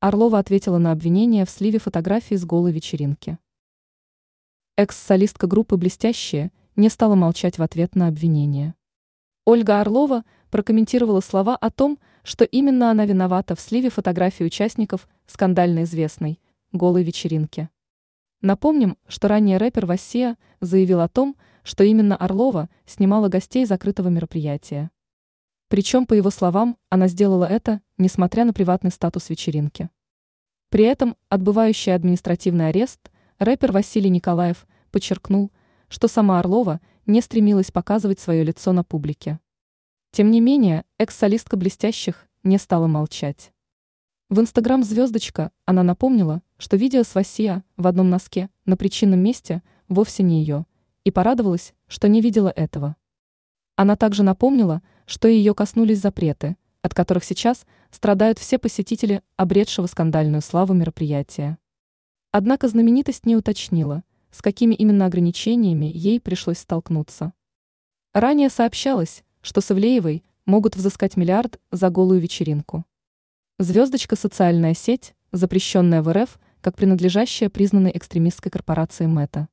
Орлова ответила на обвинение в сливе фотографий с голой вечеринки. Экс-солистка группы «Блестящие» не стала молчать в ответ на обвинение. Ольга Орлова прокомментировала слова о том, что именно она виновата в сливе фотографий участников скандально известной «голой вечеринки». Напомним, что ранее рэпер Васия заявил о том, что именно Орлова снимала гостей закрытого мероприятия. Причем, по его словам, она сделала это, несмотря на приватный статус вечеринки. При этом, отбывающий административный арест, рэпер Василий Николаев подчеркнул, что сама Орлова не стремилась показывать свое лицо на публике. Тем не менее, экс-солистка «Блестящих» не стала молчать. В инстаграм «Звездочка» она напомнила, что видео с Васия в одном носке на причинном месте вовсе не ее, и порадовалась, что не видела этого. Она также напомнила, что ее коснулись запреты, от которых сейчас страдают все посетители обретшего скандальную славу мероприятия. Однако знаменитость не уточнила, с какими именно ограничениями ей пришлось столкнуться. Ранее сообщалось, что с Ивлеевой могут взыскать миллиард за голую вечеринку. Звездочка – социальная сеть, запрещенная в РФ, как принадлежащая признанной экстремистской корпорации МЭТА.